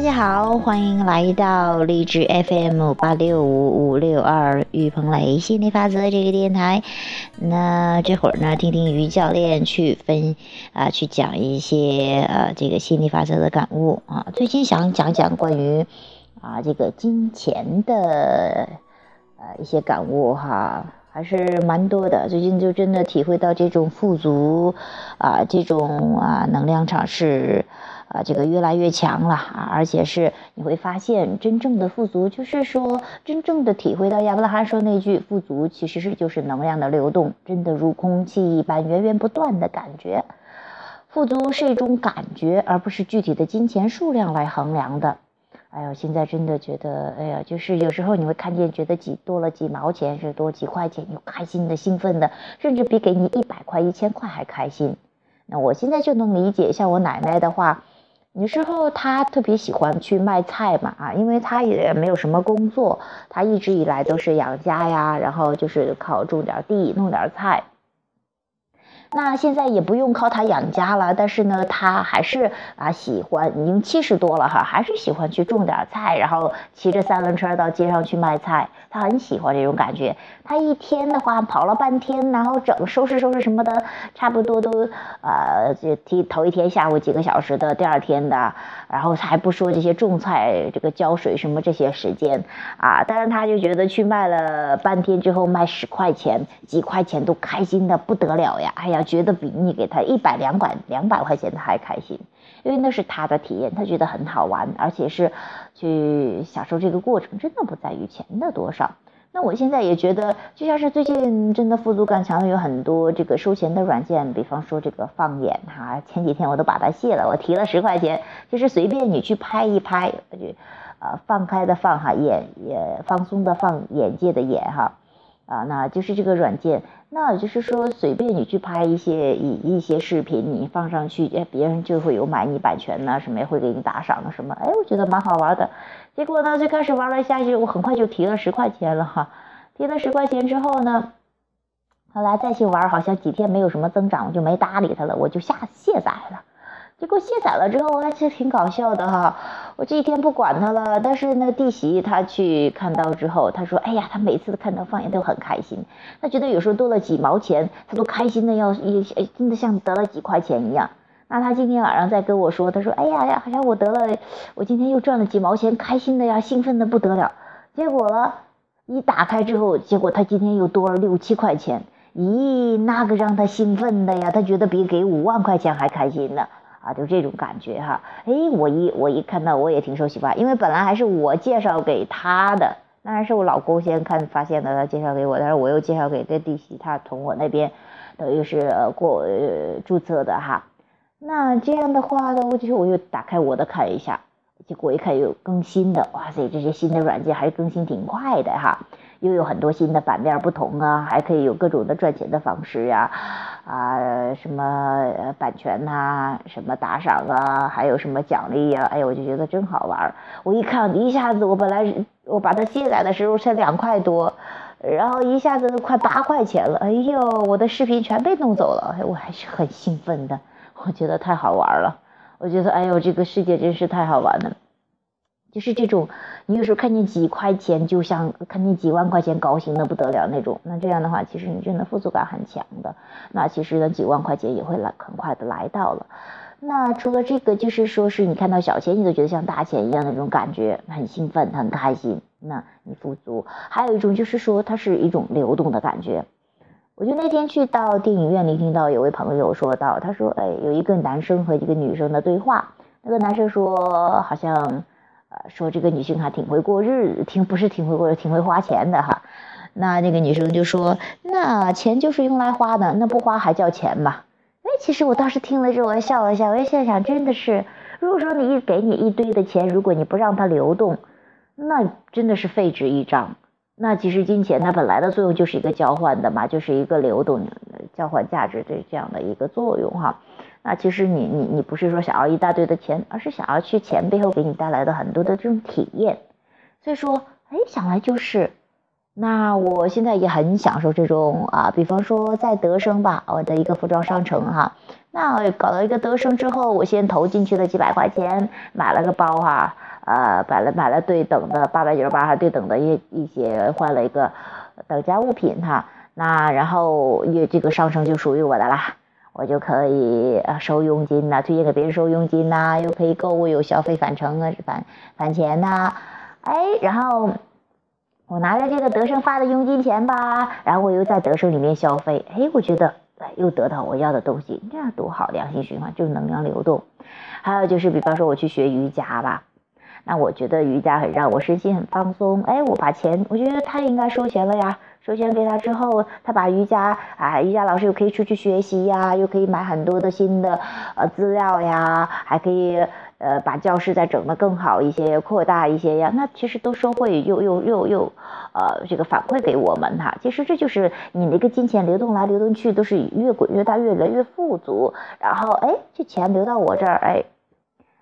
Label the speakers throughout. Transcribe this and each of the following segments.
Speaker 1: 大家好，欢迎来到励志 FM 八六五五六二于鹏雷心理法则这个电台。那这会儿呢，听听于教练去分啊，去讲一些呃这个心理法则的感悟啊。最近想讲讲关于啊这个金钱的呃一些感悟哈，还是蛮多的。最近就真的体会到这种富足啊，这种啊能量场是。啊，这个越来越强了啊，而且是你会发现，真正的富足就是说，真正的体会到亚伯拉罕说那句“富足其实是就是能量的流动，真的如空气一般源源不断的感觉。富足是一种感觉，而不是具体的金钱数量来衡量的。哎呦，现在真的觉得，哎呀，就是有时候你会看见，觉得几多了几毛钱是多几块钱，又开心的、兴奋的，甚至比给你一百块、一千块还开心。那我现在就能理解，像我奶奶的话。有时候他特别喜欢去卖菜嘛，啊，因为他也没有什么工作，他一直以来都是养家呀，然后就是靠种点地，弄点菜。那现在也不用靠他养家了，但是呢，他还是啊喜欢，已经七十多了哈，还是喜欢去种点菜，然后骑着三轮车到街上去卖菜。他很喜欢这种感觉。他一天的话跑了半天，然后整收拾收拾什么的，差不多都呃就提头一天下午几个小时的，第二天的，然后还不说这些种菜、这个浇水什么这些时间啊。但是他就觉得去卖了半天之后卖十块钱、几块钱都开心的不得了呀！哎呀。觉得比你给他一百两百两百块钱他还开心，因为那是他的体验，他觉得很好玩，而且是去享受这个过程，真的不在于钱的多少。那我现在也觉得，就像是最近真的富足感强有很多这个收钱的软件，比方说这个放眼哈，前几天我都把它卸了，我提了十块钱，就是随便你去拍一拍，就呃放开的放哈，眼也放松的放眼界的眼哈。啊，那就是这个软件，那就是说随便你去拍一些一一些视频，你放上去，哎，别人就会有买你版权呐，什么也会给你打赏的什么，哎，我觉得蛮好玩的。结果呢，最开始玩了下去，我很快就提了十块钱了哈，提了十块钱之后呢，后来再去玩，好像几天没有什么增长，我就没搭理他了，我就下卸载了。结果卸载了之后，我还其实挺搞笑的哈。我这一天不管他了，但是那个弟媳她去看到之后，她说：“哎呀，她每次看到放言都很开心，她觉得有时候多了几毛钱，她都开心的要一真的像得了几块钱一样。”那她今天晚上在跟我说，她说：“哎呀呀，好像我得了，我今天又赚了几毛钱，开心的呀，兴奋的不得了。”结果了，一打开之后，结果她今天又多了六七块钱，咦，那个让她兴奋的呀，她觉得比给五万块钱还开心呢。啊，就这种感觉哈，哎，我一我一看到我也挺受喜欢，因为本来还是我介绍给他的，当然是我老公先看发现的，他介绍给我，但是我又介绍给这弟媳，他从我那边等于是过呃注册的哈。那这样的话呢，我就我又打开我的看一下，结果一看有更新的，哇塞，这些新的软件还是更新挺快的哈。又有很多新的版面不同啊，还可以有各种的赚钱的方式呀，啊，什么版权呐，什么打赏啊，还有什么奖励呀，哎呀，我就觉得真好玩。我一看，一下子我本来我把它卸载的时候才两块多，然后一下子都快八块钱了，哎呦，我的视频全被弄走了，我还是很兴奋的，我觉得太好玩了，我觉得哎呦，这个世界真是太好玩了。就是这种，你有时候看见几块钱，就像看见几万块钱，高兴的不得了那种。那这样的话，其实你真的富足感很强的。那其实呢，几万块钱也会来，很快的来到了。那除了这个，就是说是你看到小钱，你都觉得像大钱一样那种感觉，很兴奋，很开心。那你富足。还有一种就是说，它是一种流动的感觉。我就那天去到电影院里，听到有位朋友说到，他说，哎，有一个男生和一个女生的对话。那个男生说，好像。呃，说这个女性还挺会过日子，挺不是挺会过日，挺会花钱的哈。那那个女生就说：“那钱就是用来花的，那不花还叫钱吗？”哎，其实我当时听了之后，我还笑了笑。我心想，真的是，如果说你一给你一堆的钱，如果你不让它流动，那真的是废纸一张。那其实金钱它本来的作用就是一个交换的嘛，就是一个流动、交换价值的这样的一个作用哈。那其实你你你不是说想要一大堆的钱，而是想要去钱背后给你带来的很多的这种体验。所以说，哎，想来就是，那我现在也很享受这种啊，比方说在德生吧，我的一个服装商城哈，那搞到一个得胜之后，我先投进去了几百块钱，买了个包哈，呃，买了买了对等的八百九十八还对等的一一些换了一个等价物品哈，那然后也这个上升就属于我的啦，我就可以呃收佣金呐，推荐给别人收佣金呐，又可以购物有消费返程啊返返钱呐，哎，然后我拿着这个德胜发的佣金钱吧，然后我又在德胜里面消费，哎，我觉得。又得到我要的东西，这样多好，良性循环就是能量流动。还有就是，比方说我去学瑜伽吧，那我觉得瑜伽很让我身心很放松。哎，我把钱，我觉得他应该收钱了呀，收钱给他之后，他把瑜伽啊，瑜伽老师又可以出去学习呀，又可以买很多的新的呃资料呀，还可以。呃，把教室再整得更好一些，扩大一些呀，那其实都收会又又又又，呃，这个反馈给我们哈。其实这就是你那个金钱流动来流动去，都是越滚越大，越来越富足。然后哎，这钱流到我这儿，哎，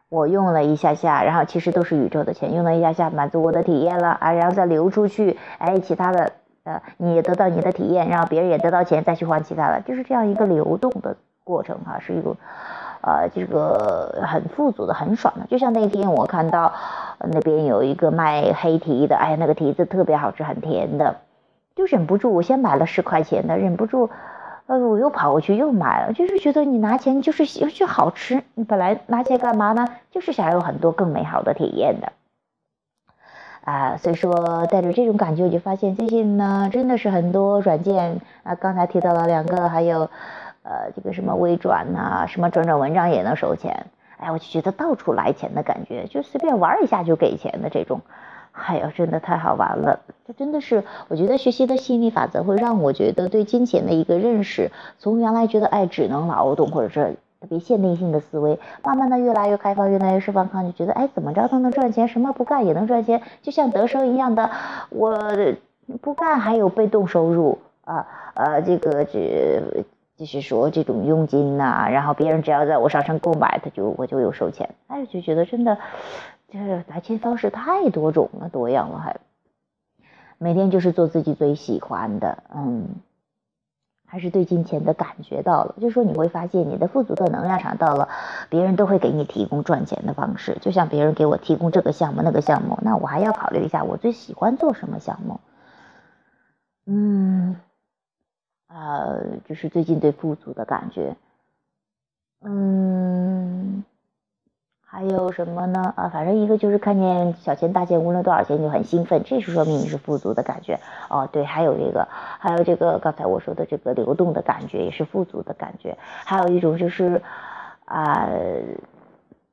Speaker 1: 我用了一下下，然后其实都是宇宙的钱，用了一下下满足我的体验了啊，然后再流出去，哎，其他的呃，你得到你的体验，然后别人也得到钱，再去换其他的，就是这样一个流动的过程哈，是一个。呃，这个很富足的，很爽的，就像那天我看到那边有一个卖黑提的，哎呀，那个提子特别好吃，很甜的，就忍不住，我先买了十块钱的，忍不住，呃，我又跑过去又买了，就是觉得你拿钱就是就好吃，你本来拿钱干嘛呢？就是想有很多更美好的体验的，啊，所以说带着这种感觉，我就发现最近呢，真的是很多软件啊，刚才提到了两个，还有。呃，这个什么微转呐，什么转转文章也能收钱，哎，我就觉得到处来钱的感觉，就随便玩一下就给钱的这种，哎呀，真的太好玩了。这真的是，我觉得学习的心理法则会让我觉得对金钱的一个认识，从原来觉得哎只能劳动或者是特别限定性的思维，慢慢的越来越开放，越来越释放，就觉得哎怎么着都能赚钱，什么不干也能赚钱，就像德生一样的，我不干还有被动收入啊，呃，这个这。就是说这种佣金呐，然后别人只要在我上上购买，他就我就有收钱。哎，就觉得真的，就是来钱方式太多种了，多样了，还每天就是做自己最喜欢的，嗯，还是对金钱的感觉到了。就说你会发现你的富足的能量场到了，别人都会给你提供赚钱的方式。就像别人给我提供这个项目那个项目，那我还要考虑一下我最喜欢做什么项目，嗯。呃，就是最近对富足的感觉，嗯，还有什么呢？啊，反正一个就是看见小钱大钱，无论多少钱就很兴奋，这是说明你是富足的感觉。哦，对，还有这个，还有这个刚才我说的这个流动的感觉，也是富足的感觉。还有一种就是啊，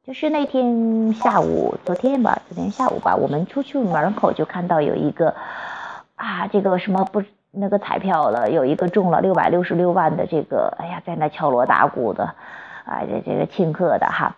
Speaker 1: 就是那天下午，昨天吧，昨天下午吧，我们出去门口就看到有一个啊，这个什么不。那个彩票了，有一个中了六百六十六万的这个，哎呀，在那敲锣打鼓的，啊，这这个庆贺的哈，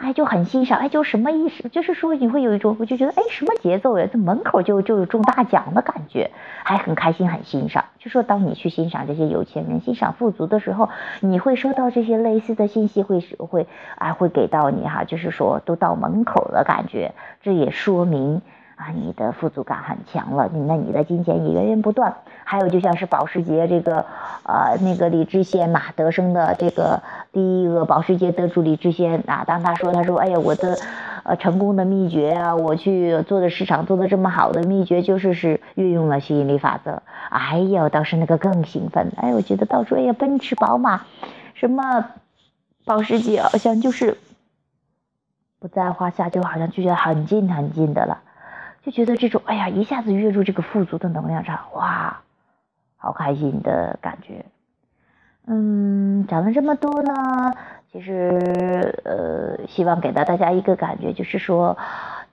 Speaker 1: 哎就很欣赏，哎，就什么意思？就是说你会有一种，我就觉得，哎，什么节奏呀？这门口就就有中大奖的感觉，还很开心，很欣赏。就说当你去欣赏这些有钱人、欣赏富足的时候，你会收到这些类似的信息，会会啊，会给到你哈，就是说都到门口的感觉，这也说明。啊，你的富足感很强了，那你的金钱也源源不断。还有就像是保时捷这个，呃，那个李志先嘛，德生的这个第一个保时捷得主李志先啊，当他说他说，哎呀，我的，呃，成功的秘诀啊，我去做的市场做的这么好的秘诀就是是运用了吸引力法则。哎呀，当时那个更兴奋，哎，我觉得到处哎呀，奔驰、宝马，什么保时捷，好像就是不在话下，就好像就觉得很近很近的了。就觉得这种哎呀，一下子跃入这个富足的能量场，哇，好开心的感觉。嗯，讲了这么多呢，其实呃，希望给到大家一个感觉，就是说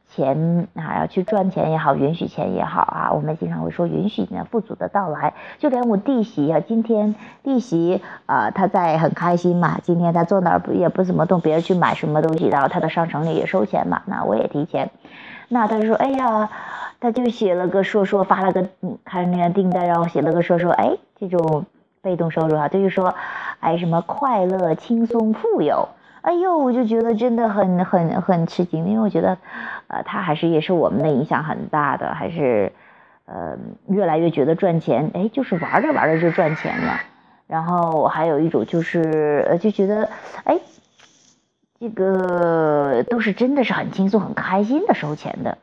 Speaker 1: 钱啊，要去赚钱也好，允许钱也好啊，我们经常会说允许呢富足的到来。就连我弟媳啊，今天弟媳啊，她在很开心嘛，今天她坐那儿不也不怎么动，别人去买什么东西，然后她的商城里也收钱嘛，那我也提钱。那他说，哎呀，他就写了个说说，发了个看那个订单，然后写了个说说，哎，这种被动收入啊，就是说，哎，什么快乐、轻松、富有，哎呦，我就觉得真的很很很吃惊，因为我觉得，呃，他还是也是我们的影响很大的，还是，呃，越来越觉得赚钱，哎，就是玩着玩着就赚钱了，然后还有一种就是呃就觉得哎，这个都是真的是很轻松很开心的收钱的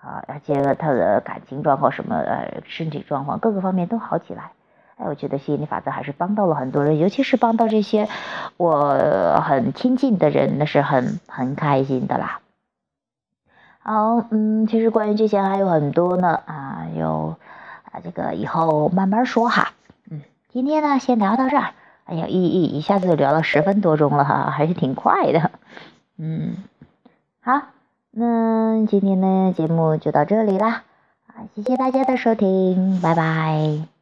Speaker 1: 啊，而且他的感情状况什么呃身体状况各个方面都好起来。哎，我觉得吸引力法则还是帮到了很多人，尤其是帮到这些我很亲近的人，那是很很开心的啦。好，嗯，其实关于这些还有很多呢，啊，有啊，这个以后慢慢说哈。嗯，今天呢先聊到这儿。哎呀，一一一下子就聊了十分多钟了哈，还是挺快的。嗯，好，那今天的节目就到这里啦，啊，谢谢大家的收听，拜拜。